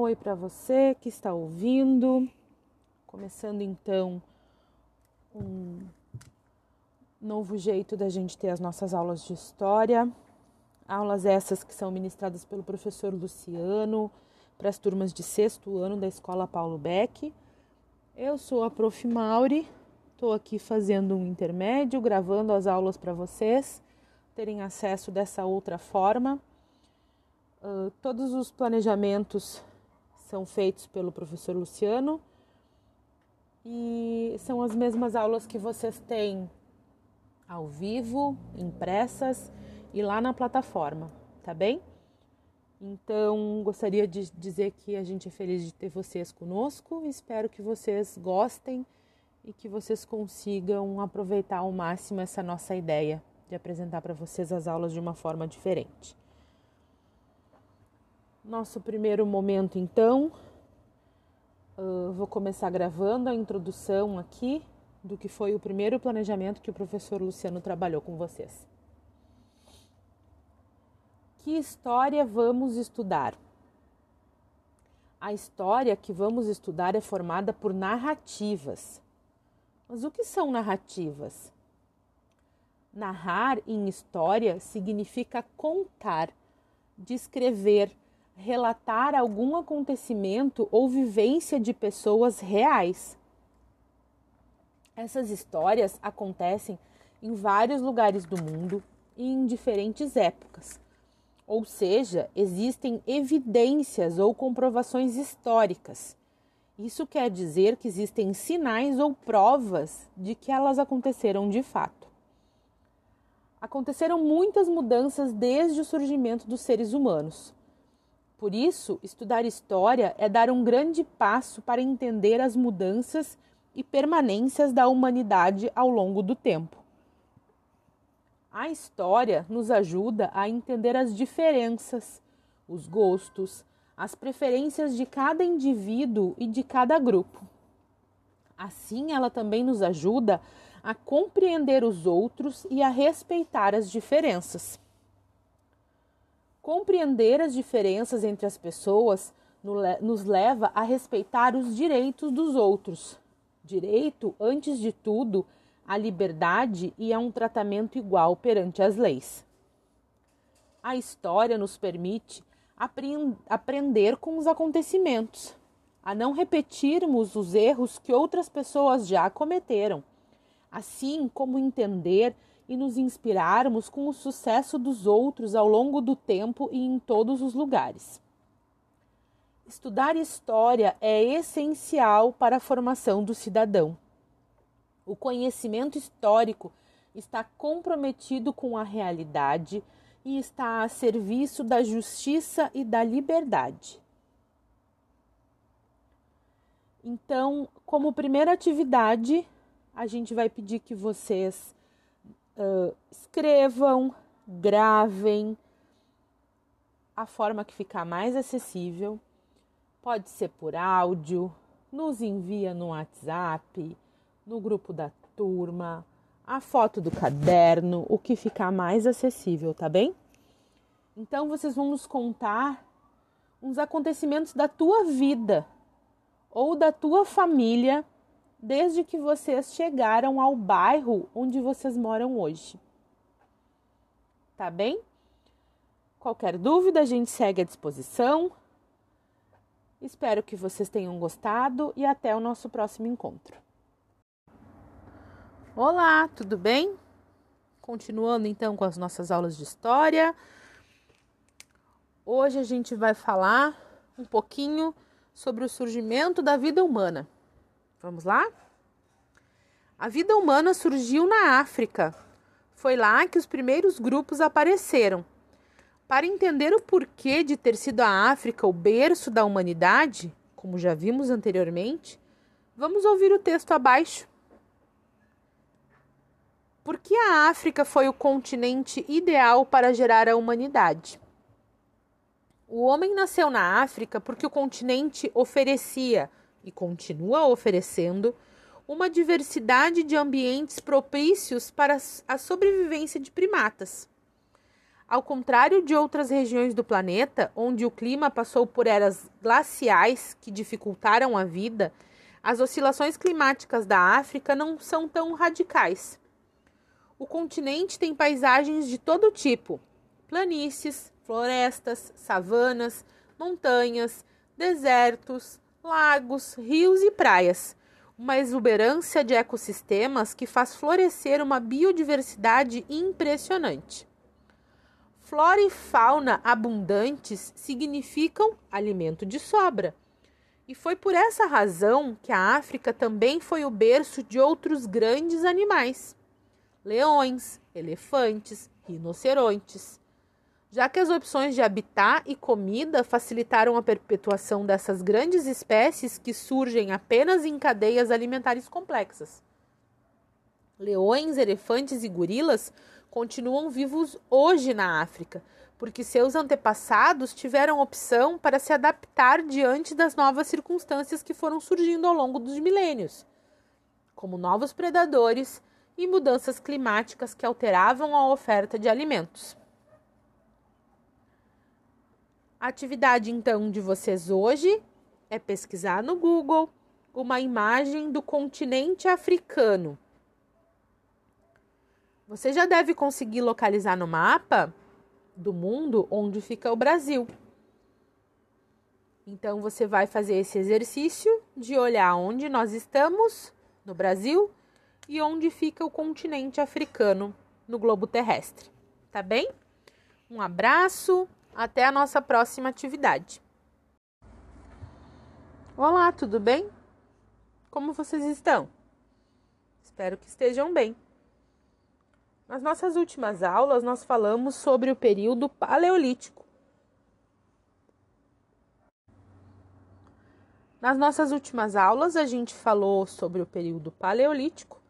oi para você que está ouvindo. Começando então um novo jeito da gente ter as nossas aulas de história. Aulas essas que são ministradas pelo professor Luciano para as turmas de sexto ano da Escola Paulo Beck. Eu sou a Prof. Mauri, estou aqui fazendo um intermédio, gravando as aulas para vocês terem acesso dessa outra forma. Uh, todos os planejamentos são feitos pelo professor Luciano e são as mesmas aulas que vocês têm ao vivo, impressas e lá na plataforma, tá bem? Então, gostaria de dizer que a gente é feliz de ter vocês conosco. Espero que vocês gostem e que vocês consigam aproveitar ao máximo essa nossa ideia de apresentar para vocês as aulas de uma forma diferente. Nosso primeiro momento, então, uh, vou começar gravando a introdução aqui do que foi o primeiro planejamento que o professor Luciano trabalhou com vocês. Que história vamos estudar? A história que vamos estudar é formada por narrativas. Mas o que são narrativas? Narrar em história significa contar, descrever, relatar algum acontecimento ou vivência de pessoas reais. Essas histórias acontecem em vários lugares do mundo e em diferentes épocas ou seja, existem evidências ou comprovações históricas. Isso quer dizer que existem sinais ou provas de que elas aconteceram de fato. Aconteceram muitas mudanças desde o surgimento dos seres humanos. Por isso, estudar história é dar um grande passo para entender as mudanças e permanências da humanidade ao longo do tempo. A história nos ajuda a entender as diferenças, os gostos, as preferências de cada indivíduo e de cada grupo. Assim, ela também nos ajuda a compreender os outros e a respeitar as diferenças. Compreender as diferenças entre as pessoas nos leva a respeitar os direitos dos outros. Direito, antes de tudo, a liberdade e a um tratamento igual perante as leis. A história nos permite aprender com os acontecimentos, a não repetirmos os erros que outras pessoas já cometeram, assim como entender e nos inspirarmos com o sucesso dos outros ao longo do tempo e em todos os lugares. Estudar história é essencial para a formação do cidadão. O conhecimento histórico está comprometido com a realidade e está a serviço da justiça e da liberdade. Então, como primeira atividade, a gente vai pedir que vocês uh, escrevam, gravem a forma que ficar mais acessível. Pode ser por áudio, nos envia no WhatsApp no grupo da turma, a foto do caderno, o que ficar mais acessível, tá bem? Então vocês vão nos contar uns acontecimentos da tua vida ou da tua família desde que vocês chegaram ao bairro onde vocês moram hoje. Tá bem? Qualquer dúvida, a gente segue à disposição. Espero que vocês tenham gostado e até o nosso próximo encontro. Olá, tudo bem? Continuando então com as nossas aulas de história. Hoje a gente vai falar um pouquinho sobre o surgimento da vida humana. Vamos lá? A vida humana surgiu na África. Foi lá que os primeiros grupos apareceram. Para entender o porquê de ter sido a África o berço da humanidade, como já vimos anteriormente, vamos ouvir o texto abaixo. Por que a África foi o continente ideal para gerar a humanidade? O homem nasceu na África porque o continente oferecia e continua oferecendo uma diversidade de ambientes propícios para a sobrevivência de primatas. Ao contrário de outras regiões do planeta, onde o clima passou por eras glaciais que dificultaram a vida, as oscilações climáticas da África não são tão radicais. O continente tem paisagens de todo tipo: planícies, florestas, savanas, montanhas, desertos, lagos, rios e praias. Uma exuberância de ecossistemas que faz florescer uma biodiversidade impressionante. Flora e fauna abundantes significam alimento de sobra. E foi por essa razão que a África também foi o berço de outros grandes animais: leões, elefantes, rinocerontes. Já que as opções de habitat e comida facilitaram a perpetuação dessas grandes espécies que surgem apenas em cadeias alimentares complexas. Leões, elefantes e gorilas continuam vivos hoje na África, porque seus antepassados tiveram opção para se adaptar diante das novas circunstâncias que foram surgindo ao longo dos milênios, como novos predadores e mudanças climáticas que alteravam a oferta de alimentos. A atividade então de vocês hoje é pesquisar no Google uma imagem do continente africano você já deve conseguir localizar no mapa do mundo onde fica o Brasil. Então você vai fazer esse exercício de olhar onde nós estamos no Brasil e onde fica o continente africano no globo terrestre. Tá bem? Um abraço, até a nossa próxima atividade. Olá, tudo bem? Como vocês estão? Espero que estejam bem. Nas nossas últimas aulas, nós falamos sobre o período paleolítico. Nas nossas últimas aulas, a gente falou sobre o período paleolítico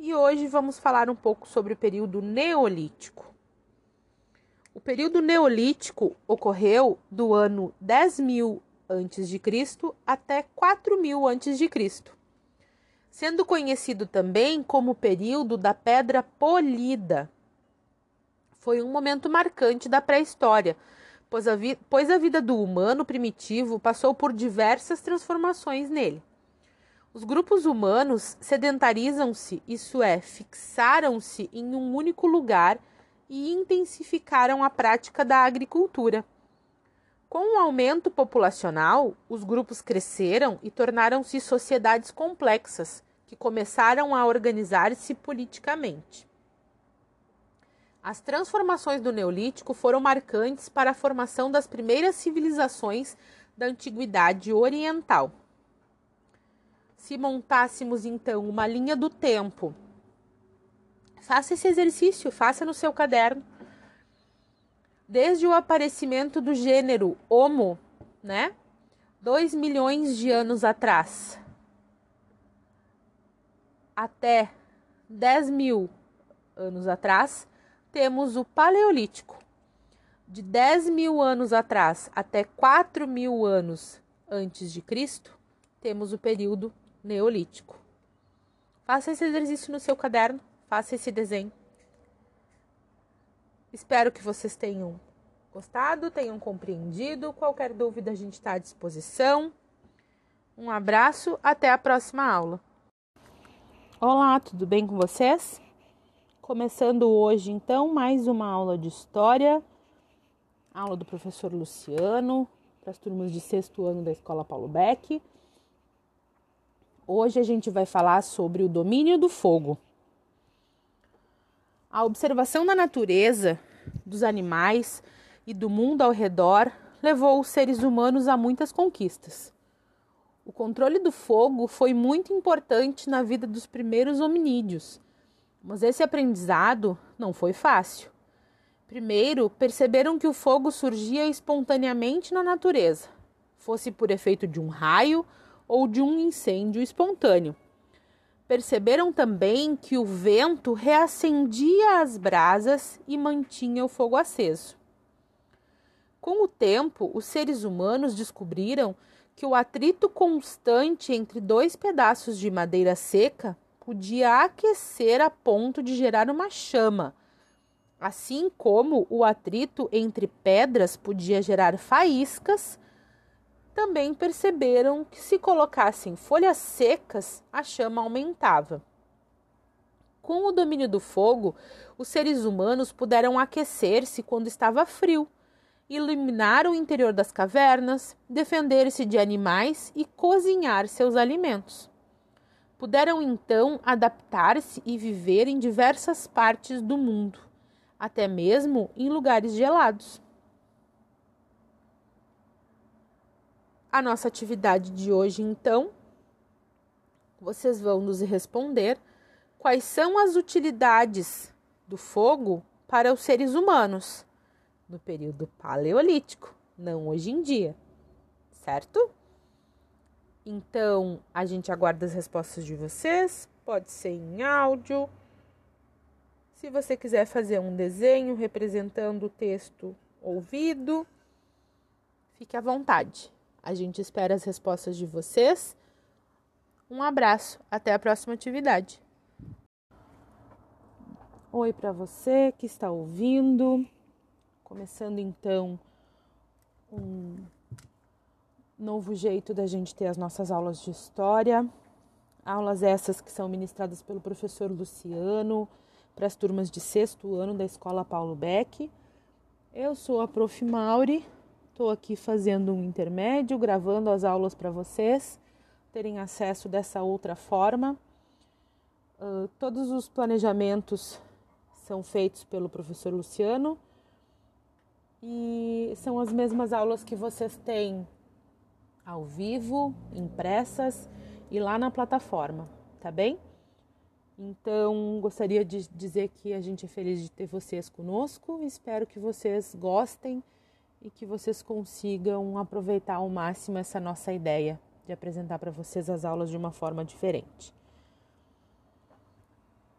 e hoje vamos falar um pouco sobre o período neolítico. O período neolítico ocorreu do ano 10.000 a.C. até 4.000 a.C sendo conhecido também como período da Pedra Polida. Foi um momento marcante da pré-história, pois, pois a vida do humano primitivo passou por diversas transformações nele. Os grupos humanos sedentarizam-se, isso é, fixaram-se em um único lugar e intensificaram a prática da agricultura. Com o aumento populacional, os grupos cresceram e tornaram-se sociedades complexas, que começaram a organizar-se politicamente. As transformações do Neolítico foram marcantes para a formação das primeiras civilizações da Antiguidade Oriental. Se montássemos então uma linha do tempo, faça esse exercício, faça no seu caderno. Desde o aparecimento do gênero Homo, né? Dois milhões de anos atrás, até 10 mil anos atrás, temos o Paleolítico. De 10 mil anos atrás até 4 mil anos antes de Cristo, temos o período Neolítico. Faça esse exercício no seu caderno, faça esse desenho. Espero que vocês tenham gostado, tenham compreendido. Qualquer dúvida, a gente está à disposição. Um abraço, até a próxima aula. Olá, tudo bem com vocês? Começando hoje, então, mais uma aula de história, aula do professor Luciano, para as turmas de sexto ano da Escola Paulo Beck. Hoje a gente vai falar sobre o domínio do fogo. A observação da natureza, dos animais e do mundo ao redor levou os seres humanos a muitas conquistas. O controle do fogo foi muito importante na vida dos primeiros hominídeos, mas esse aprendizado não foi fácil. Primeiro, perceberam que o fogo surgia espontaneamente na natureza, fosse por efeito de um raio ou de um incêndio espontâneo. Perceberam também que o vento reacendia as brasas e mantinha o fogo aceso. Com o tempo, os seres humanos descobriram que o atrito constante entre dois pedaços de madeira seca podia aquecer a ponto de gerar uma chama, Assim como o atrito entre pedras podia gerar faíscas, também perceberam que se colocassem folhas secas, a chama aumentava. Com o domínio do fogo, os seres humanos puderam aquecer-se quando estava frio, iluminar o interior das cavernas, defender-se de animais e cozinhar seus alimentos. Puderam então adaptar-se e viver em diversas partes do mundo, até mesmo em lugares gelados. A nossa atividade de hoje, então, vocês vão nos responder quais são as utilidades do fogo para os seres humanos no período paleolítico, não hoje em dia, certo? Então, a gente aguarda as respostas de vocês, pode ser em áudio. Se você quiser fazer um desenho representando o texto ouvido, fique à vontade. A gente espera as respostas de vocês. Um abraço, até a próxima atividade. Oi para você que está ouvindo. Começando então um novo jeito da gente ter as nossas aulas de história. Aulas essas que são ministradas pelo professor Luciano para as turmas de sexto ano da Escola Paulo Beck. Eu sou a Prof. Mauri, estou aqui fazendo um intermédio, gravando as aulas para vocês terem acesso dessa outra forma. Uh, todos os planejamentos são feitos pelo professor Luciano e são as mesmas aulas que vocês têm ao vivo, impressas e lá na plataforma, tá bem? Então, gostaria de dizer que a gente é feliz de ter vocês conosco. Espero que vocês gostem e que vocês consigam aproveitar ao máximo essa nossa ideia de apresentar para vocês as aulas de uma forma diferente.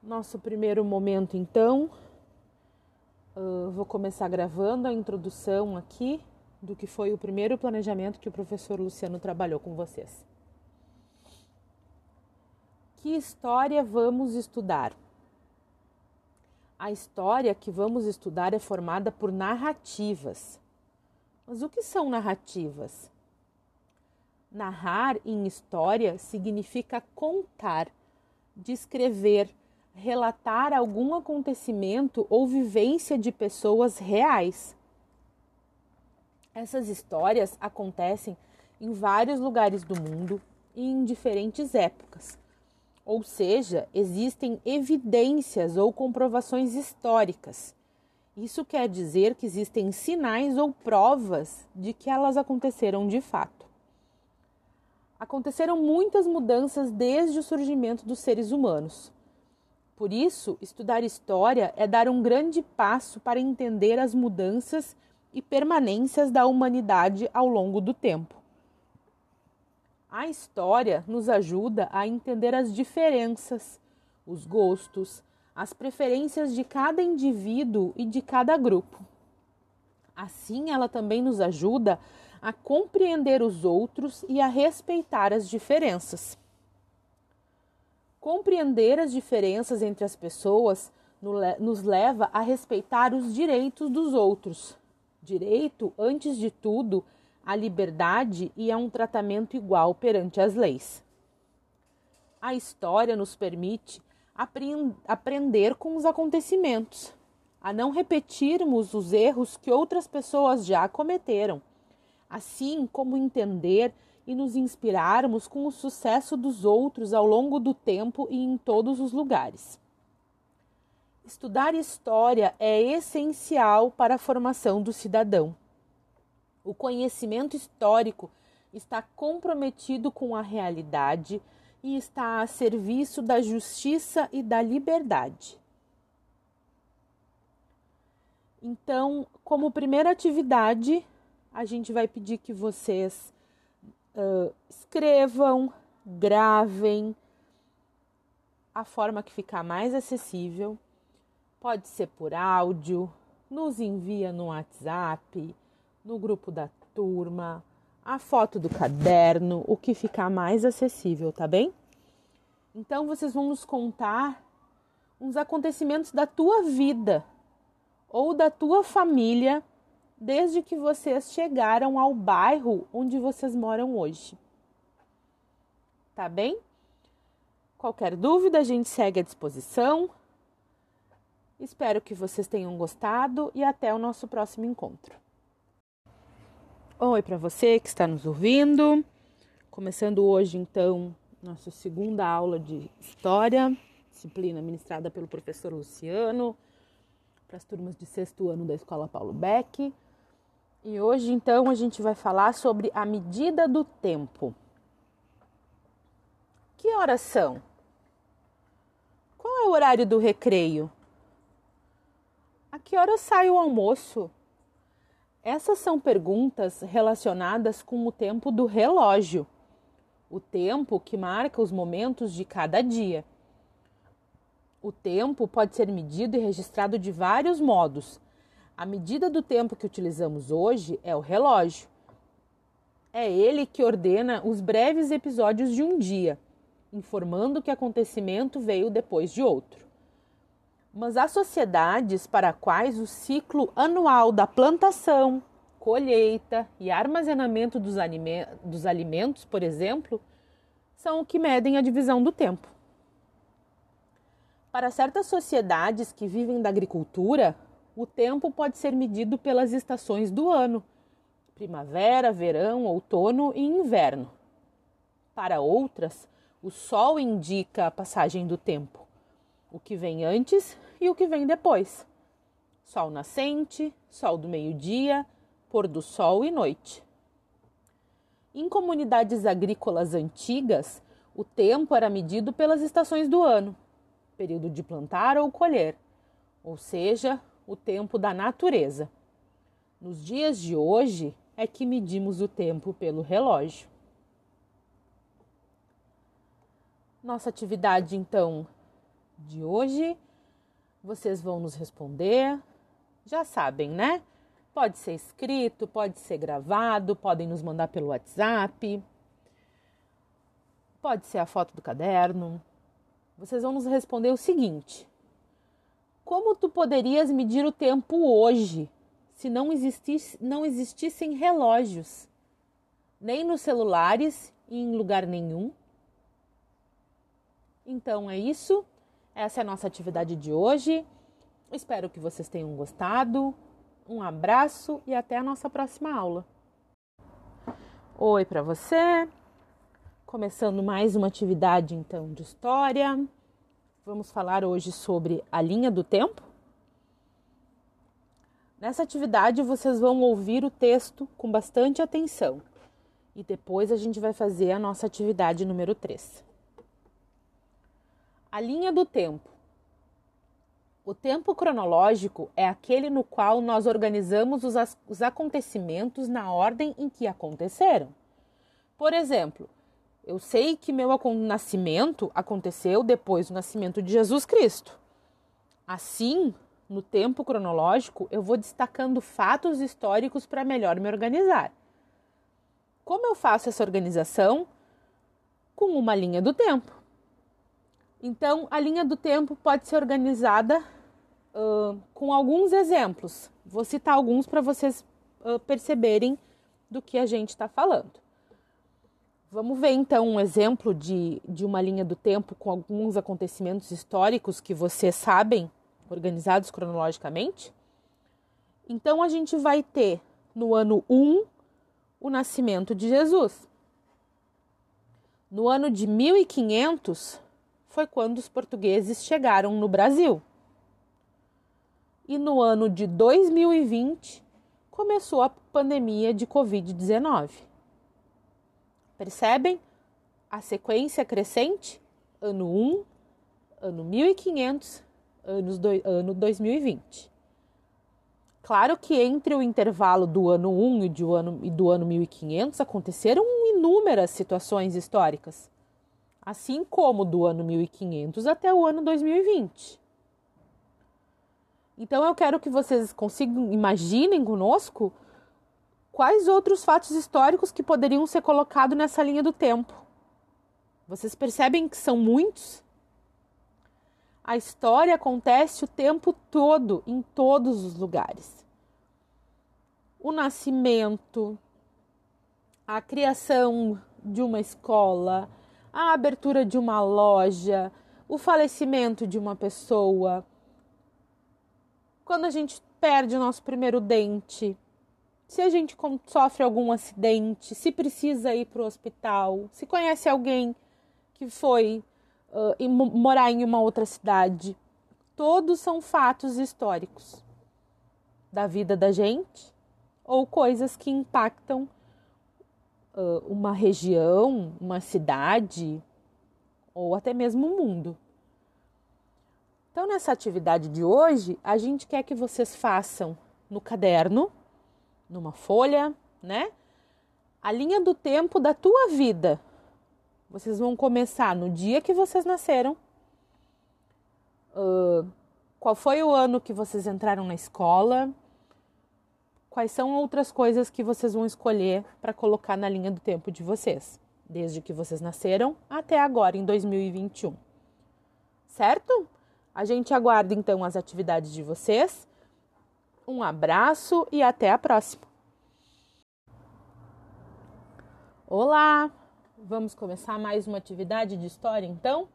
Nosso primeiro momento, então, Uh, vou começar gravando a introdução aqui do que foi o primeiro planejamento que o professor Luciano trabalhou com vocês. Que história vamos estudar? A história que vamos estudar é formada por narrativas. Mas o que são narrativas? Narrar em história significa contar, descrever, relatar algum acontecimento ou vivência de pessoas reais. Essas histórias acontecem em vários lugares do mundo e em diferentes épocas. Ou seja, existem evidências ou comprovações históricas. Isso quer dizer que existem sinais ou provas de que elas aconteceram de fato. Aconteceram muitas mudanças desde o surgimento dos seres humanos. Por isso, estudar história é dar um grande passo para entender as mudanças e permanências da humanidade ao longo do tempo. A história nos ajuda a entender as diferenças, os gostos, as preferências de cada indivíduo e de cada grupo. Assim, ela também nos ajuda a compreender os outros e a respeitar as diferenças. Compreender as diferenças entre as pessoas nos leva a respeitar os direitos dos outros. Direito, antes de tudo, à liberdade e a um tratamento igual perante as leis. A história nos permite aprender com os acontecimentos, a não repetirmos os erros que outras pessoas já cometeram, assim como entender e nos inspirarmos com o sucesso dos outros ao longo do tempo e em todos os lugares. Estudar história é essencial para a formação do cidadão. O conhecimento histórico está comprometido com a realidade e está a serviço da justiça e da liberdade. Então, como primeira atividade, a gente vai pedir que vocês uh, escrevam, gravem a forma que ficar mais acessível. Pode ser por áudio, nos envia no WhatsApp, no grupo da turma, a foto do caderno, o que ficar mais acessível, tá bem? Então vocês vão nos contar uns acontecimentos da tua vida, ou da tua família desde que vocês chegaram ao bairro onde vocês moram hoje. Tá bem? Qualquer dúvida, a gente segue à disposição. Espero que vocês tenham gostado e até o nosso próximo encontro. Oi para você que está nos ouvindo. Começando hoje, então, nossa segunda aula de História, disciplina ministrada pelo professor Luciano, para as turmas de sexto ano da Escola Paulo Beck. E hoje, então, a gente vai falar sobre a medida do tempo. Que horas são? Qual é o horário do recreio? A que hora sai o almoço? Essas são perguntas relacionadas com o tempo do relógio, o tempo que marca os momentos de cada dia. O tempo pode ser medido e registrado de vários modos. A medida do tempo que utilizamos hoje é o relógio. É ele que ordena os breves episódios de um dia, informando que acontecimento veio depois de outro. Mas há sociedades para quais o ciclo anual da plantação, colheita e armazenamento dos, dos alimentos, por exemplo, são o que medem a divisão do tempo. Para certas sociedades que vivem da agricultura, o tempo pode ser medido pelas estações do ano: primavera, verão, outono e inverno. Para outras, o sol indica a passagem do tempo, o que vem antes e o que vem depois. Sol nascente, sol do meio-dia, pôr do sol e noite. Em comunidades agrícolas antigas, o tempo era medido pelas estações do ano período de plantar ou colher, ou seja, o tempo da natureza. Nos dias de hoje é que medimos o tempo pelo relógio. Nossa atividade, então, de hoje, vocês vão nos responder. Já sabem, né? Pode ser escrito, pode ser gravado, podem nos mandar pelo WhatsApp, pode ser a foto do caderno, vocês vão nos responder o seguinte: Como tu poderias medir o tempo hoje se não, existisse, não existissem relógios, nem nos celulares e em lugar nenhum? Então é isso. Essa é a nossa atividade de hoje. Espero que vocês tenham gostado. Um abraço e até a nossa próxima aula. Oi para você. Começando mais uma atividade então de história. Vamos falar hoje sobre a linha do tempo. Nessa atividade vocês vão ouvir o texto com bastante atenção e depois a gente vai fazer a nossa atividade número 3. A linha do tempo. O tempo cronológico é aquele no qual nós organizamos os, os acontecimentos na ordem em que aconteceram. Por exemplo, eu sei que meu nascimento aconteceu depois do nascimento de Jesus Cristo. Assim, no tempo cronológico, eu vou destacando fatos históricos para melhor me organizar. Como eu faço essa organização? Com uma linha do tempo. Então, a linha do tempo pode ser organizada uh, com alguns exemplos. Vou citar alguns para vocês uh, perceberem do que a gente está falando. Vamos ver então um exemplo de, de uma linha do tempo com alguns acontecimentos históricos que vocês sabem, organizados cronologicamente? Então a gente vai ter no ano 1 o nascimento de Jesus. No ano de 1500 foi quando os portugueses chegaram no Brasil. E no ano de 2020 começou a pandemia de Covid-19. Percebem a sequência crescente? Ano 1, ano 1500, anos do, ano 2020. Claro que entre o intervalo do ano 1 e do ano, e do ano 1500 aconteceram inúmeras situações históricas, assim como do ano 1500 até o ano 2020. Então eu quero que vocês consigam imaginem conosco quais outros fatos históricos que poderiam ser colocados nessa linha do tempo? Vocês percebem que são muitos? A história acontece o tempo todo, em todos os lugares. O nascimento, a criação de uma escola, a abertura de uma loja, o falecimento de uma pessoa, quando a gente perde o nosso primeiro dente, se a gente sofre algum acidente, se precisa ir para o hospital, se conhece alguém que foi uh, morar em uma outra cidade, todos são fatos históricos da vida da gente ou coisas que impactam uma região, uma cidade ou até mesmo o mundo. Então, nessa atividade de hoje, a gente quer que vocês façam no caderno, numa folha, né? A linha do tempo da tua vida. Vocês vão começar no dia que vocês nasceram. Uh, qual foi o ano que vocês entraram na escola? Quais são outras coisas que vocês vão escolher para colocar na linha do tempo de vocês, desde que vocês nasceram até agora, em 2021. Certo? A gente aguarda então as atividades de vocês. Um abraço e até a próxima. Olá! Vamos começar mais uma atividade de história então?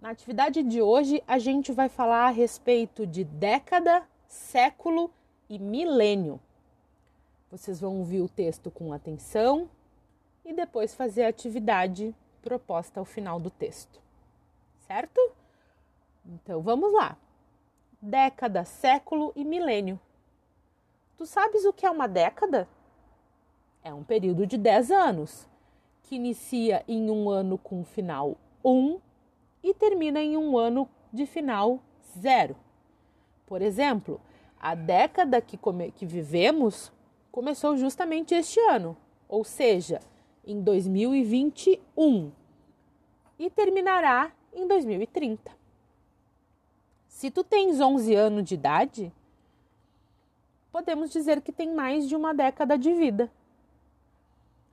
Na atividade de hoje, a gente vai falar a respeito de década, século e milênio. Vocês vão ouvir o texto com atenção e depois fazer a atividade proposta ao final do texto. Certo? Então vamos lá. Década, século e milênio. Tu sabes o que é uma década? É um período de 10 anos, que inicia em um ano com final 1 e termina em um ano de final 0. Por exemplo, a década que, come, que vivemos começou justamente este ano, ou seja, em 2021, e terminará em 2030. Se tu tens 11 anos de idade, podemos dizer que tem mais de uma década de vida.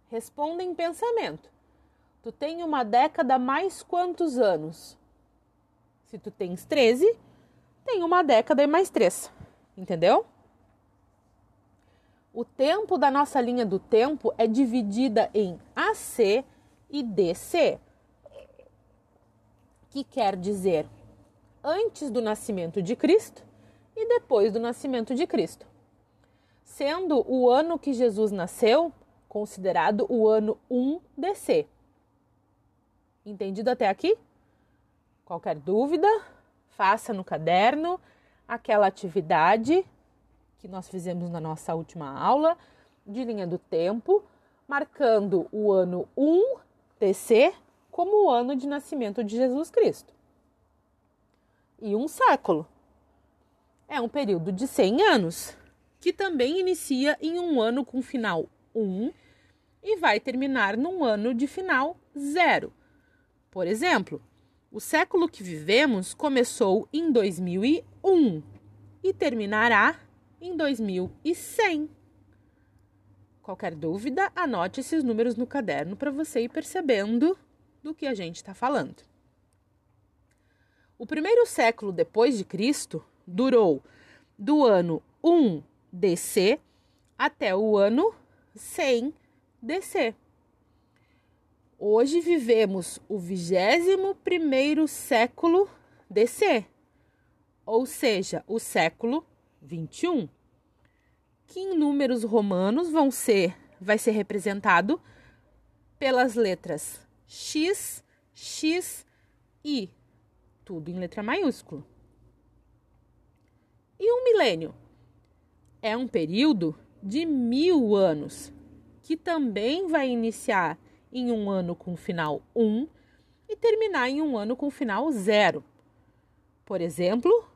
Responda em pensamento. Tu tem uma década mais quantos anos? Se tu tens 13, tem uma década e mais três. Entendeu? O tempo da nossa linha do tempo é dividida em AC e DC, que quer dizer antes do nascimento de Cristo e depois do nascimento de Cristo, sendo o ano que Jesus nasceu considerado o ano 1 DC. Entendido até aqui? Qualquer dúvida, faça no caderno aquela atividade que nós fizemos na nossa última aula de linha do tempo, marcando o ano 1 DC como o ano de nascimento de Jesus Cristo e um século. É um período de 100 anos, que também inicia em um ano com final 1 e vai terminar num ano de final 0. Por exemplo, o século que vivemos começou em 2001 e terminará em 2100. Qualquer dúvida, anote esses números no caderno para você ir percebendo do que a gente está falando. O primeiro século depois de Cristo durou do ano 1 DC até o ano 100 DC. Hoje vivemos o 21º século DC, ou seja, o século 21, que em números romanos vão ser vai ser representado pelas letras X, X, I tudo em letra maiúscula. E um milênio? É um período de mil anos, que também vai iniciar em um ano com final 1 e terminar em um ano com final 0. Por exemplo,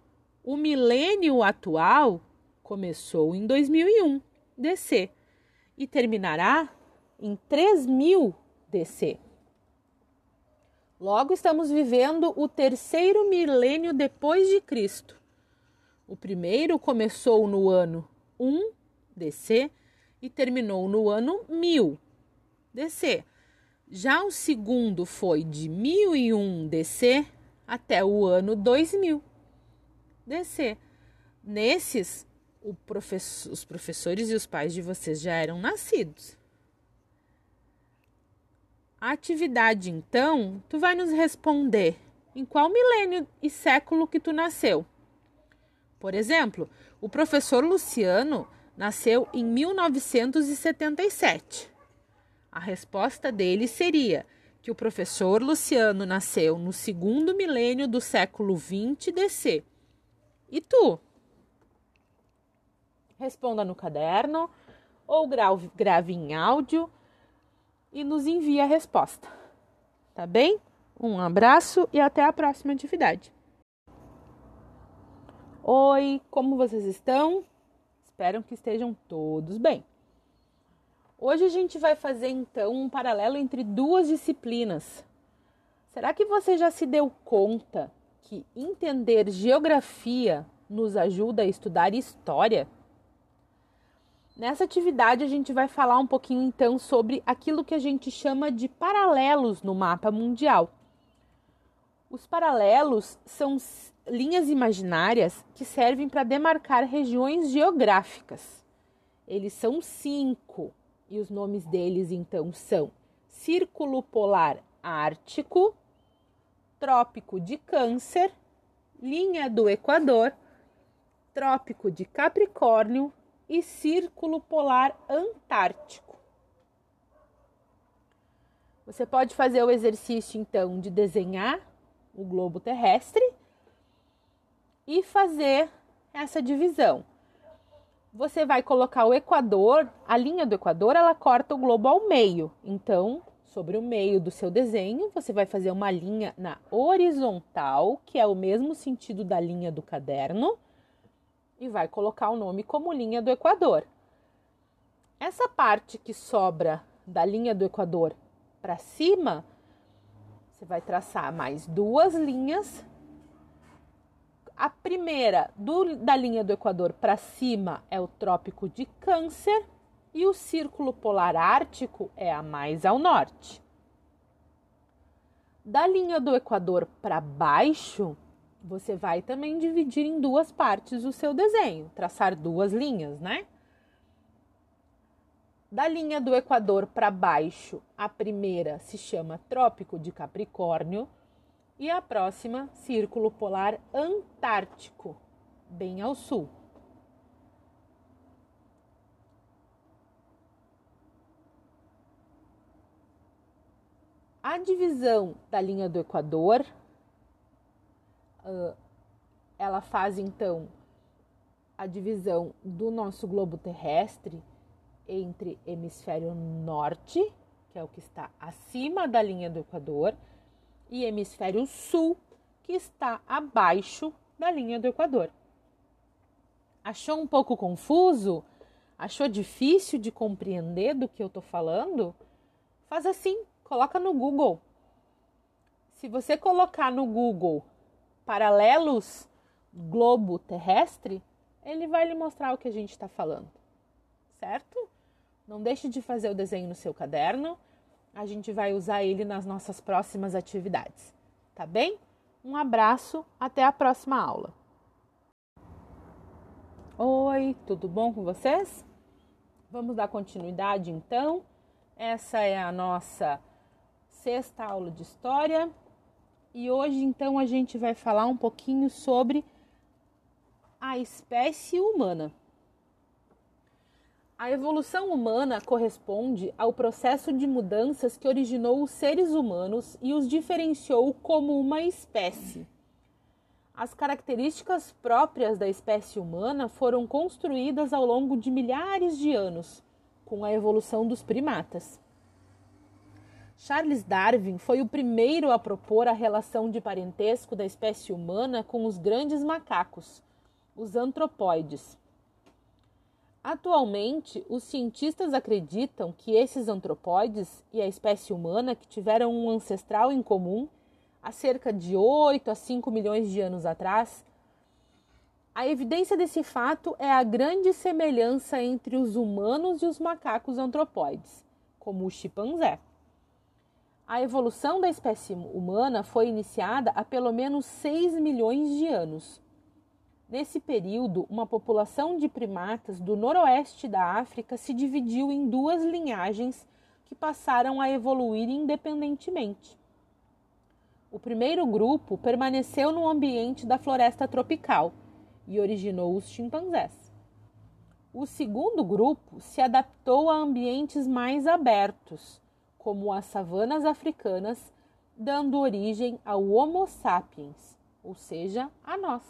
o milênio atual começou em 2001 DC e terminará em 3000 DC. Logo, estamos vivendo o terceiro milênio depois de Cristo. O primeiro começou no ano 1 DC e terminou no ano 1000 DC. Já o segundo foi de 1001 DC até o ano 2000 DC. Nesses, professor, os professores e os pais de vocês já eram nascidos. A atividade, então, tu vai nos responder em qual milênio e século que tu nasceu. Por exemplo, o professor Luciano nasceu em 1977. A resposta dele seria que o professor Luciano nasceu no segundo milênio do século 20 DC. E tu? Responda no caderno ou grave, em áudio e nos envie a resposta. Tá bem? Um abraço e até a próxima atividade. Oi, como vocês estão? Espero que estejam todos bem. Hoje a gente vai fazer então um paralelo entre duas disciplinas. Será que você já se deu conta que entender geografia nos ajuda a estudar história? Nessa atividade, a gente vai falar um pouquinho então sobre aquilo que a gente chama de paralelos no mapa mundial. Os paralelos são linhas imaginárias que servem para demarcar regiões geográficas. Eles são cinco e os nomes deles então são Círculo Polar Ártico, Trópico de Câncer, Linha do Equador, Trópico de Capricórnio e Círculo Polar Antártico. Você pode fazer o exercício então de desenhar o globo terrestre e fazer essa divisão. Você vai colocar o equador, a linha do equador, ela corta o globo ao meio. Então, sobre o meio do seu desenho, você vai fazer uma linha na horizontal, que é o mesmo sentido da linha do caderno e vai colocar o nome como linha do Equador. Essa parte que sobra da linha do Equador para cima, você vai traçar mais duas linhas. A primeira do, da linha do Equador para cima é o Trópico de Câncer e o Círculo Polar Ártico é a mais ao norte. Da linha do Equador para baixo você vai também dividir em duas partes o seu desenho, traçar duas linhas, né? Da linha do Equador para baixo, a primeira se chama Trópico de Capricórnio e a próxima Círculo Polar Antártico, bem ao sul. A divisão da linha do Equador uh, ela faz então a divisão do nosso globo terrestre entre hemisfério norte, que é o que está acima da linha do Equador, e hemisfério sul, que está abaixo da linha do Equador. Achou um pouco confuso? Achou difícil de compreender do que eu estou falando? Faz assim, coloca no Google. Se você colocar no Google paralelos globo terrestre, ele vai lhe mostrar o que a gente está falando, certo? Não deixe de fazer o desenho no seu caderno, a gente vai usar ele nas nossas próximas atividades, tá bem? Um abraço, até a próxima aula. Oi, tudo bom com vocês? Vamos dar continuidade então. Essa é a nossa sexta aula de história e hoje então a gente vai falar um pouquinho sobre a espécie humana. A evolução humana corresponde ao processo de mudanças que originou os seres humanos e os diferenciou como uma espécie. As características próprias da espécie humana foram construídas ao longo de milhares de anos, com a evolução dos primatas. Charles Darwin foi o primeiro a propor a relação de parentesco da espécie humana com os grandes macacos, os antropóides. Atualmente, os cientistas acreditam que esses antropóides e a espécie humana, que tiveram um ancestral em comum há cerca de 8 a 5 milhões de anos atrás, a evidência desse fato é a grande semelhança entre os humanos e os macacos antropóides, como o chimpanzé. A evolução da espécie humana foi iniciada há pelo menos 6 milhões de anos. Nesse período, uma população de primatas do noroeste da África se dividiu em duas linhagens que passaram a evoluir independentemente. O primeiro grupo permaneceu no ambiente da floresta tropical e originou os chimpanzés. O segundo grupo se adaptou a ambientes mais abertos, como as savanas africanas, dando origem ao Homo sapiens, ou seja, a nós.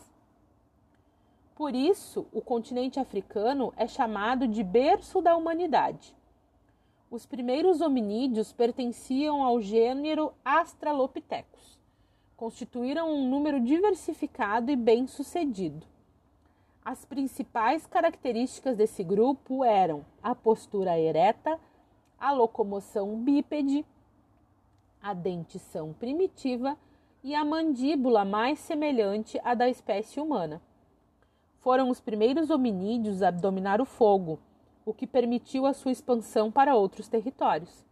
Por isso, o continente africano é chamado de berço da humanidade. Os primeiros hominídeos pertenciam ao gênero Australopithecus. Constituíram um número diversificado e bem-sucedido. As principais características desse grupo eram a postura ereta, a locomoção bípede, a dentição primitiva e a mandíbula mais semelhante à da espécie humana. Foram os primeiros hominídeos a dominar o fogo, o que permitiu a sua expansão para outros territórios,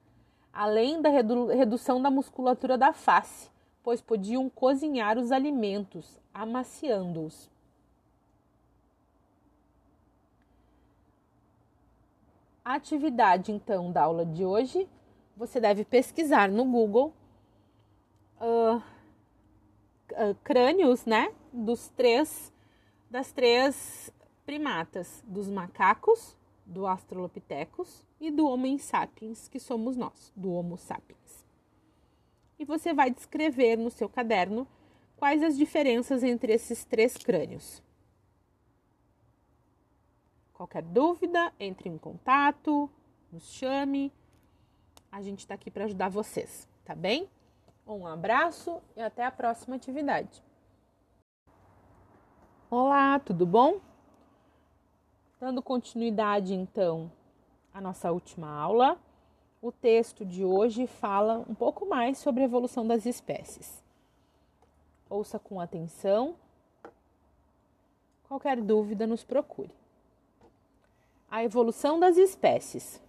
além da redu redução da musculatura da face, pois podiam cozinhar os alimentos, amaciando-os. Atividade, então, da aula de hoje, você deve pesquisar no Google uh, uh, crânios, né, dos três, das três primatas, dos macacos, do Australopithecus e do Homo sapiens, que somos nós, do Homo sapiens. E você vai descrever no seu caderno quais as diferenças entre esses três crânios. Qualquer dúvida, entre em contato, nos chame. A gente está aqui para ajudar vocês, tá bem? Um abraço e até a próxima atividade. Olá, tudo bom? Dando continuidade, então, à nossa última aula, o texto de hoje fala um pouco mais sobre a evolução das espécies. Ouça com atenção. Qualquer dúvida, nos procure. A evolução das espécies.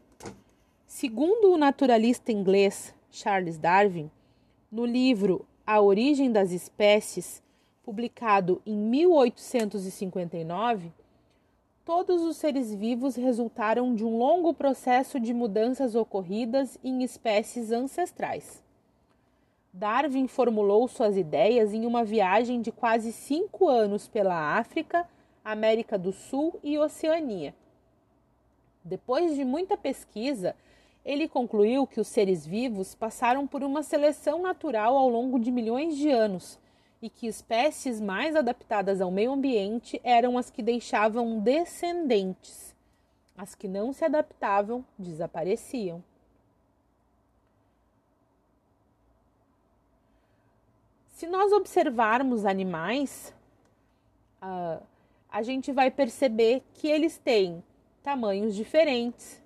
Segundo o naturalista inglês Charles Darwin, no livro A Origem das Espécies, publicado em 1859, todos os seres vivos resultaram de um longo processo de mudanças ocorridas em espécies ancestrais. Darwin formulou suas ideias em uma viagem de quase cinco anos pela África, América do Sul e Oceania. Depois de muita pesquisa, ele concluiu que os seres vivos passaram por uma seleção natural ao longo de milhões de anos e que espécies mais adaptadas ao meio ambiente eram as que deixavam descendentes. As que não se adaptavam desapareciam. Se nós observarmos animais, uh, a gente vai perceber que eles têm tamanhos diferentes.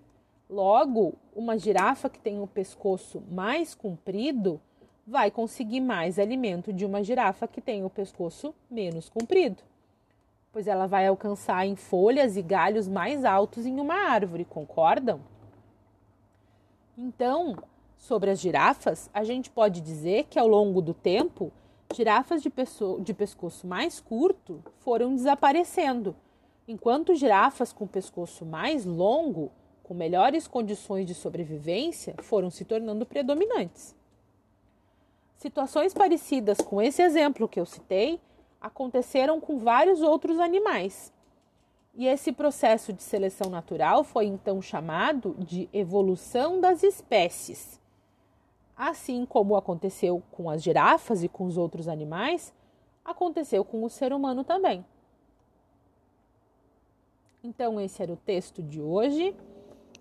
Logo, uma girafa que tem o pescoço mais comprido vai conseguir mais alimento de uma girafa que tem o pescoço menos comprido, pois ela vai alcançar em folhas e galhos mais altos em uma árvore, concordam? Então, sobre as girafas, a gente pode dizer que ao longo do tempo, girafas de, de pescoço mais curto foram desaparecendo enquanto girafas com pescoço mais longo, com melhores condições de sobrevivência, foram se tornando predominantes. Situações parecidas com esse exemplo que eu citei aconteceram com vários outros animais. E esse processo de seleção natural foi então chamado de evolução das espécies. Assim como aconteceu com as girafas e com os outros animais, aconteceu com o ser humano também. Então, esse era o texto de hoje.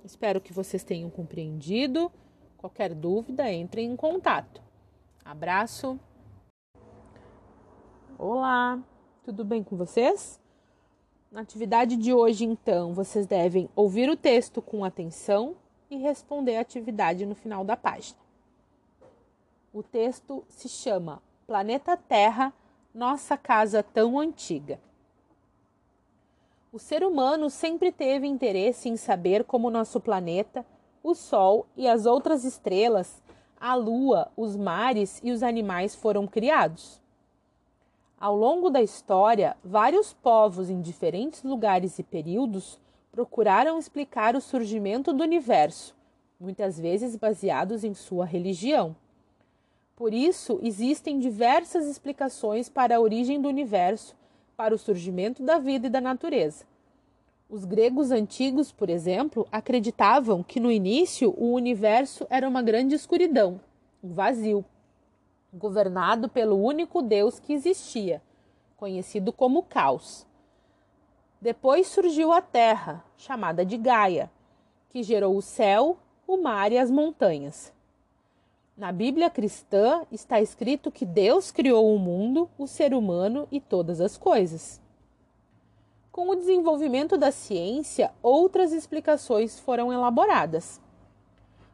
Espero que vocês tenham compreendido. Qualquer dúvida, entrem em contato. Abraço. Olá, tudo bem com vocês? Na atividade de hoje, então, vocês devem ouvir o texto com atenção e responder a atividade no final da página. O texto se chama Planeta Terra, Nossa Casa Tão Antiga. O ser humano sempre teve interesse em saber como nosso planeta, o Sol e as outras estrelas a lua, os mares e os animais foram criados. Ao longo da história, vários povos em diferentes lugares e períodos procuraram explicar o surgimento do universo, muitas vezes baseados em sua religião. Por isso, existem diversas explicações para a origem do universo, para o surgimento da vida e da natureza. Os gregos antigos, por exemplo, acreditavam que no início o universo era uma grande escuridão, um vazio, governado pelo único Deus que existia, conhecido como Caos. Depois surgiu a Terra, chamada de Gaia, que gerou o céu, o mar e as montanhas. Na Bíblia cristã está escrito que Deus criou o mundo, o ser humano e todas as coisas. Com o desenvolvimento da ciência, outras explicações foram elaboradas.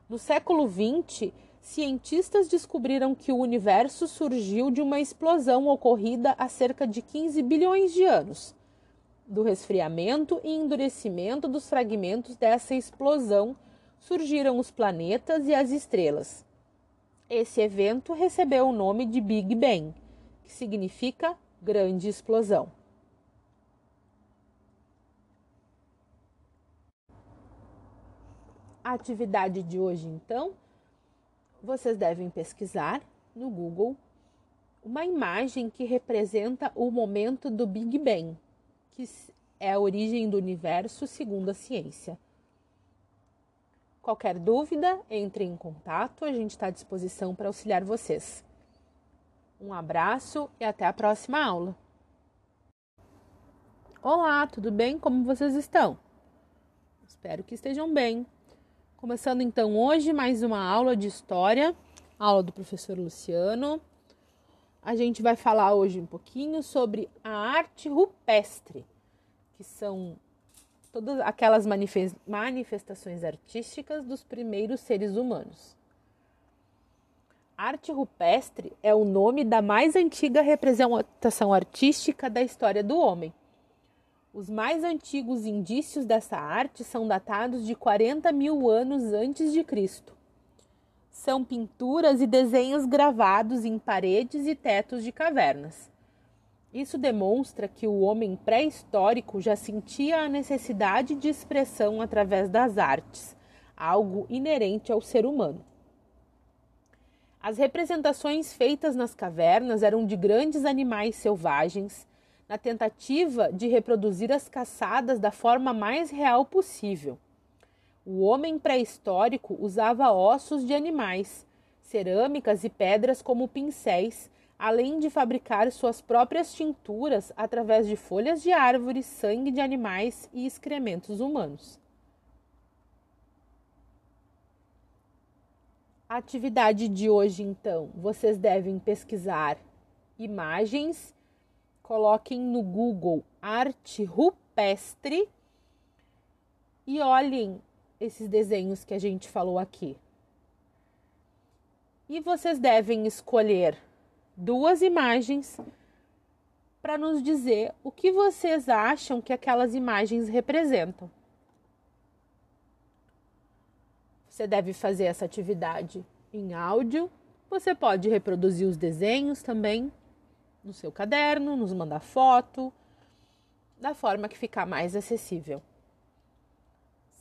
No século XX, cientistas descobriram que o universo surgiu de uma explosão ocorrida há cerca de 15 bilhões de anos. Do resfriamento e endurecimento dos fragmentos dessa explosão surgiram os planetas e as estrelas. Esse evento recebeu o nome de Big Bang, que significa grande explosão. A atividade de hoje, então, vocês devem pesquisar no Google uma imagem que representa o momento do Big Bang, que é a origem do universo segundo a ciência. Qualquer dúvida, entre em contato, a gente está à disposição para auxiliar vocês. Um abraço e até a próxima aula. Olá, tudo bem? Como vocês estão? Espero que estejam bem. Começando então hoje mais uma aula de história, aula do professor Luciano. A gente vai falar hoje um pouquinho sobre a arte rupestre, que são todas aquelas manifestações artísticas dos primeiros seres humanos. Arte rupestre é o nome da mais antiga representação artística da história do homem. Os mais antigos indícios dessa arte são datados de 40 mil anos antes de Cristo. São pinturas e desenhos gravados em paredes e tetos de cavernas. Isso demonstra que o homem pré-histórico já sentia a necessidade de expressão através das artes, algo inerente ao ser humano. As representações feitas nas cavernas eram de grandes animais selvagens, na tentativa de reproduzir as caçadas da forma mais real possível. O homem pré-histórico usava ossos de animais, cerâmicas e pedras como pincéis, além de fabricar suas próprias tinturas através de folhas de árvores, sangue de animais e excrementos humanos. A atividade de hoje, então, vocês devem pesquisar imagens coloquem no Google arte rupestre e olhem esses desenhos que a gente falou aqui. E vocês devem escolher duas imagens para nos dizer o que vocês acham que aquelas imagens representam. Você deve fazer essa atividade em áudio. Você pode reproduzir os desenhos também no seu caderno, nos mandar foto, da forma que ficar mais acessível.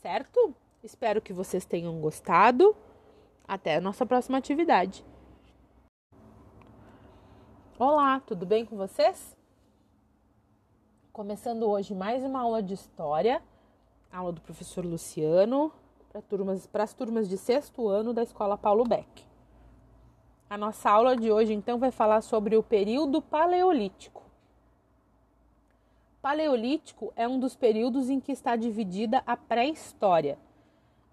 Certo? Espero que vocês tenham gostado. Até a nossa próxima atividade. Olá, tudo bem com vocês? Começando hoje mais uma aula de história, aula do professor Luciano, para turmas, as turmas de sexto ano da Escola Paulo Beck. A nossa aula de hoje, então, vai falar sobre o período paleolítico. Paleolítico é um dos períodos em que está dividida a pré-história.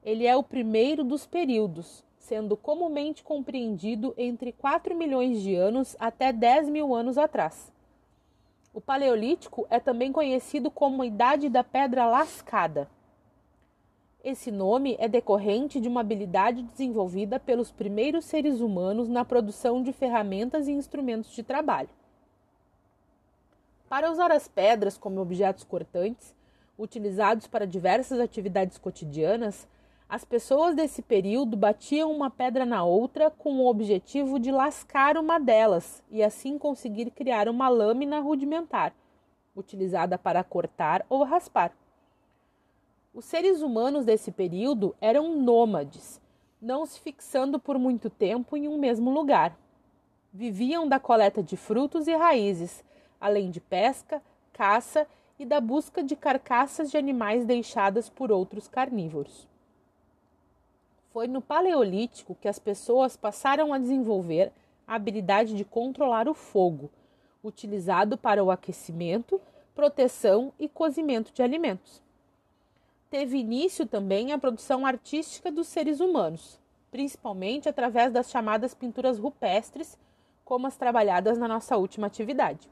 Ele é o primeiro dos períodos, sendo comumente compreendido entre 4 milhões de anos até 10 mil anos atrás. O Paleolítico é também conhecido como a Idade da Pedra Lascada. Esse nome é decorrente de uma habilidade desenvolvida pelos primeiros seres humanos na produção de ferramentas e instrumentos de trabalho. Para usar as pedras como objetos cortantes, utilizados para diversas atividades cotidianas, As pessoas desse período batiam uma pedra na outra com o objetivo de lascar uma delas e assim conseguir criar uma lâmina rudimentar, utilizada para cortar ou raspar. Os seres humanos desse período eram nômades, não se fixando por muito tempo em um mesmo lugar. Viviam da coleta de frutos e raízes, além de pesca, caça e da busca de carcaças de animais deixadas por outros carnívoros. Foi no Paleolítico que as pessoas passaram a desenvolver a habilidade de controlar o fogo, utilizado para o aquecimento, proteção e cozimento de alimentos. Teve início também a produção artística dos seres humanos, principalmente através das chamadas pinturas rupestres, como as trabalhadas na nossa última atividade.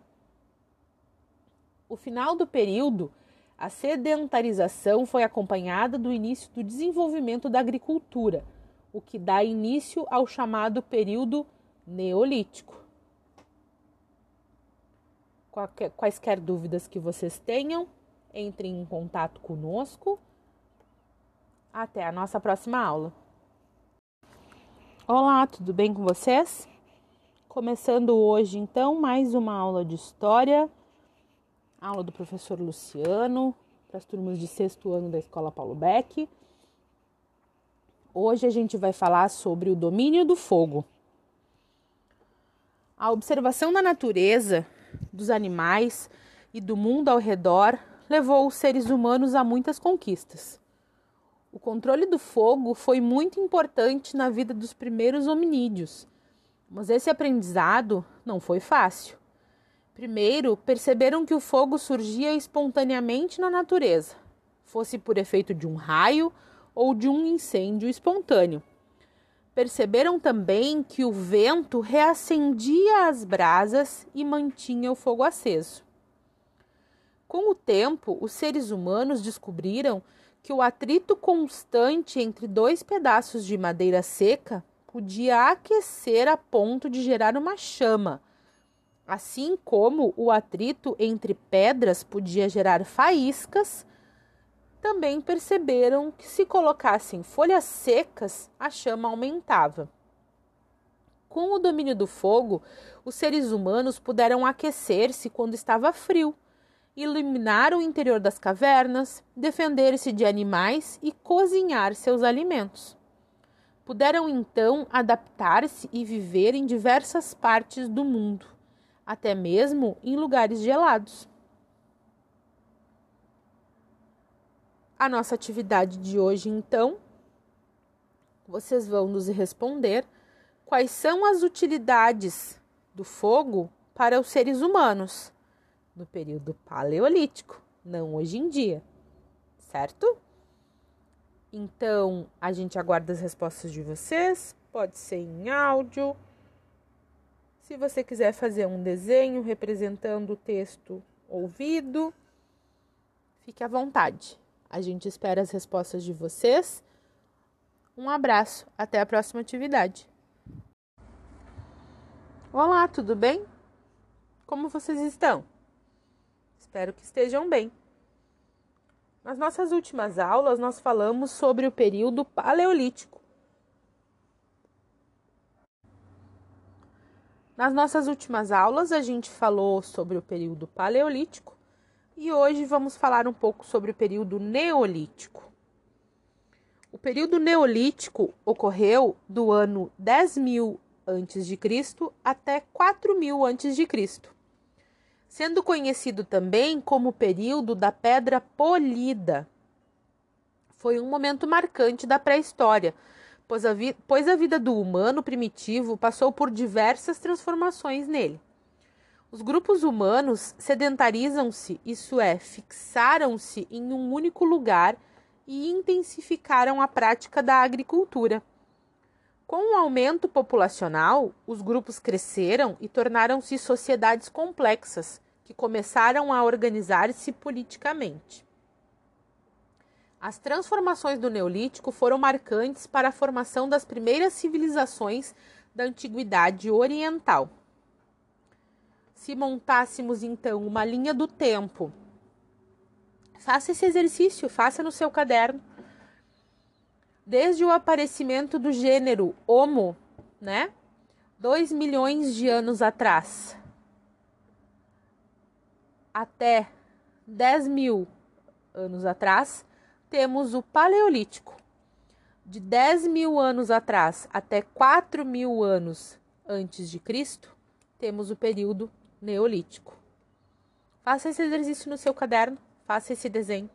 O final do período a sedentarização foi acompanhada do início do desenvolvimento da agricultura, o que dá início ao chamado período neolítico. Quaisquer dúvidas que vocês tenham, entrem em contato conosco. Até a nossa próxima aula. Olá, tudo bem com vocês? Começando hoje, então, mais uma aula de história aula do professor Luciano, para as turmas de sexto ano da Escola Paulo Beck. Hoje a gente vai falar sobre o domínio do fogo. A observação da natureza, dos animais e do mundo ao redor levou os seres humanos a muitas conquistas. O controle do fogo foi muito importante na vida dos primeiros hominídeos, mas esse aprendizado não foi fácil. Primeiro, perceberam que o fogo surgia espontaneamente na natureza, fosse por efeito de um raio ou de um incêndio espontâneo. Perceberam também que o vento reacendia as brasas e mantinha o fogo aceso. Com o tempo, os seres humanos descobriram que o atrito constante entre dois pedaços de madeira seca podia aquecer a ponto de gerar uma chama Assim como o atrito entre pedras podia gerar faíscas, também perceberam que se colocassem folhas secas, a chama aumentava. Com o domínio do fogo, os seres humanos puderam aquecer-se quando estava frio, iluminar o interior das cavernas, defender-se de animais e cozinhar seus alimentos. Puderam então adaptar-se e viver em diversas partes do mundo até mesmo em lugares gelados. A nossa atividade de hoje, então, vocês vão nos responder quais são as utilidades do fogo para os seres humanos no período paleolítico, não hoje em dia, certo? Então, a gente aguarda as respostas de vocês, pode ser em áudio se você quiser fazer um desenho representando o texto ouvido, fique à vontade. A gente espera as respostas de vocês. Um abraço, até a próxima atividade. Olá, tudo bem? Como vocês estão? Espero que estejam bem. Nas nossas últimas aulas, nós falamos sobre o período paleolítico Nas nossas últimas aulas, a gente falou sobre o período paleolítico e hoje vamos falar um pouco sobre o período neolítico. O período neolítico ocorreu do ano 10.000 a.C. até 4.000 a.C., sendo conhecido também como o período da Pedra Polida. Foi um momento marcante da pré-história pois a, pois a vida do humano primitivo passou por diversas transformações nele. Os grupos humanos sedentarizam-se, isso é, fixaram-se em um único lugar e intensificaram a prática da agricultura. Com o aumento populacional, os grupos cresceram e tornaram-se sociedades complexas, que começaram a organizar-se politicamente. As transformações do Neolítico foram marcantes para a formação das primeiras civilizações da Antiguidade Oriental. Se montássemos então uma linha do tempo, faça esse exercício, faça no seu caderno. desde o aparecimento do gênero Homo, né? Dois milhões de anos atrás, até 10 mil anos atrás, temos o Paleolítico. De 10 mil anos atrás até 4 mil anos antes de Cristo, temos o período Neolítico. Faça esse exercício no seu caderno, faça esse desenho.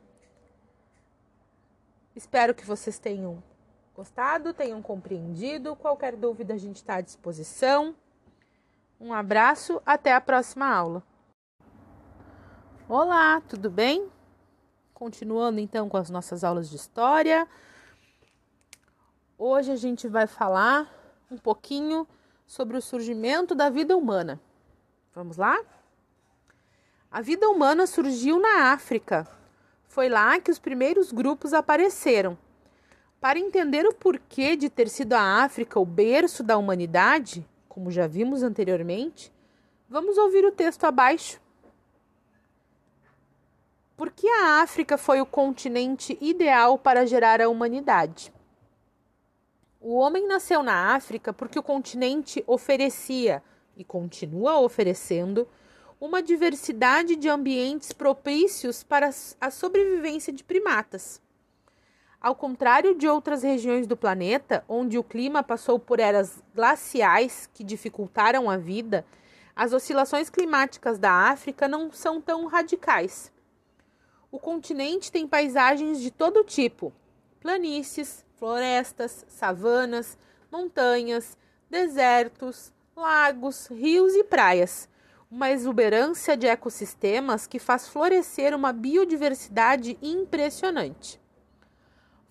Espero que vocês tenham gostado, tenham compreendido. Qualquer dúvida, a gente está à disposição. Um abraço, até a próxima aula. Olá, tudo bem? Continuando então com as nossas aulas de história. Hoje a gente vai falar um pouquinho sobre o surgimento da vida humana. Vamos lá? A vida humana surgiu na África, foi lá que os primeiros grupos apareceram. Para entender o porquê de ter sido a África o berço da humanidade, como já vimos anteriormente, vamos ouvir o texto abaixo. Por que a África foi o continente ideal para gerar a humanidade? O homem nasceu na África porque o continente oferecia e continua oferecendo uma diversidade de ambientes propícios para a sobrevivência de primatas. Ao contrário de outras regiões do planeta, onde o clima passou por eras glaciais que dificultaram a vida, as oscilações climáticas da África não são tão radicais. O continente tem paisagens de todo tipo: planícies, florestas, savanas, montanhas, desertos, lagos, rios e praias uma exuberância de ecossistemas que faz florescer uma biodiversidade impressionante.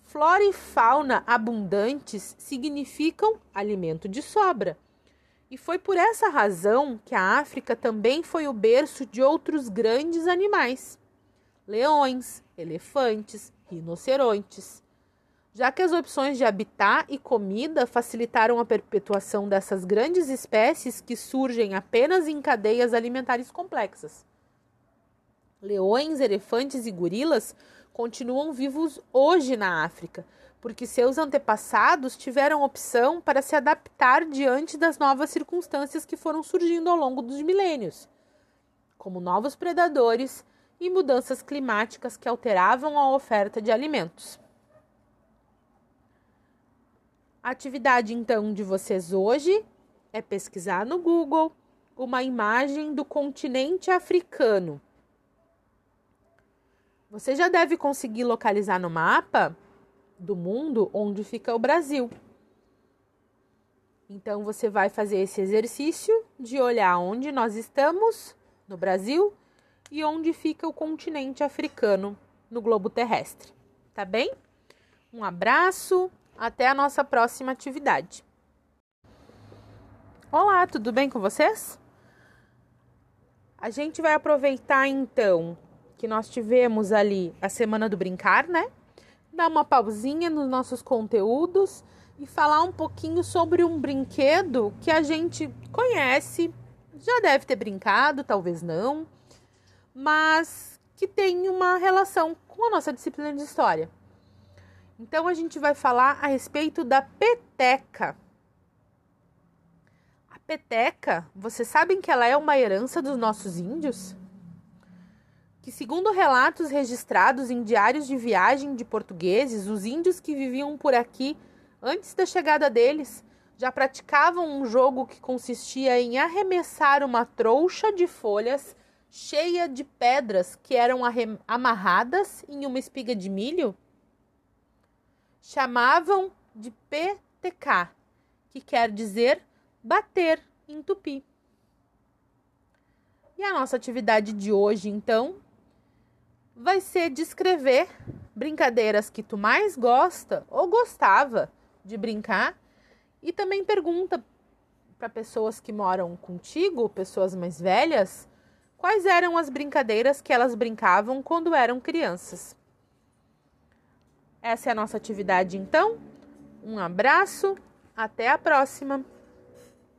Flora e fauna abundantes significam alimento de sobra. E foi por essa razão que a África também foi o berço de outros grandes animais: leões, elefantes, rinocerontes já que as opções de habitat e comida facilitaram a perpetuação dessas grandes espécies que surgem apenas em cadeias alimentares complexas. Leões, elefantes e gorilas continuam vivos hoje na África, porque seus antepassados tiveram opção para se adaptar diante das novas circunstâncias que foram surgindo ao longo dos milênios, como novos predadores e mudanças climáticas que alteravam a oferta de alimentos. A atividade então de vocês hoje é pesquisar no Google uma imagem do continente africano. Você já deve conseguir localizar no mapa do mundo onde fica o Brasil. Então você vai fazer esse exercício de olhar onde nós estamos no Brasil e onde fica o continente africano no globo terrestre. Tá bem? Um abraço até a nossa próxima atividade. Olá, tudo bem com vocês? A gente vai aproveitar então que nós tivemos ali a semana do brincar, né? Dar uma pausinha nos nossos conteúdos e falar um pouquinho sobre um brinquedo que a gente conhece, já deve ter brincado, talvez não, mas que tem uma relação com a nossa disciplina de história. Então a gente vai falar a respeito da peteca. A peteca, vocês sabem que ela é uma herança dos nossos índios? Que segundo relatos registrados em diários de viagem de portugueses, os índios que viviam por aqui antes da chegada deles já praticavam um jogo que consistia em arremessar uma trouxa de folhas cheia de pedras que eram amarradas em uma espiga de milho chamavam de PTK, que quer dizer bater em tupi. E a nossa atividade de hoje, então, vai ser descrever brincadeiras que tu mais gosta ou gostava de brincar e também pergunta para pessoas que moram contigo, pessoas mais velhas, quais eram as brincadeiras que elas brincavam quando eram crianças. Essa é a nossa atividade então. Um abraço, até a próxima!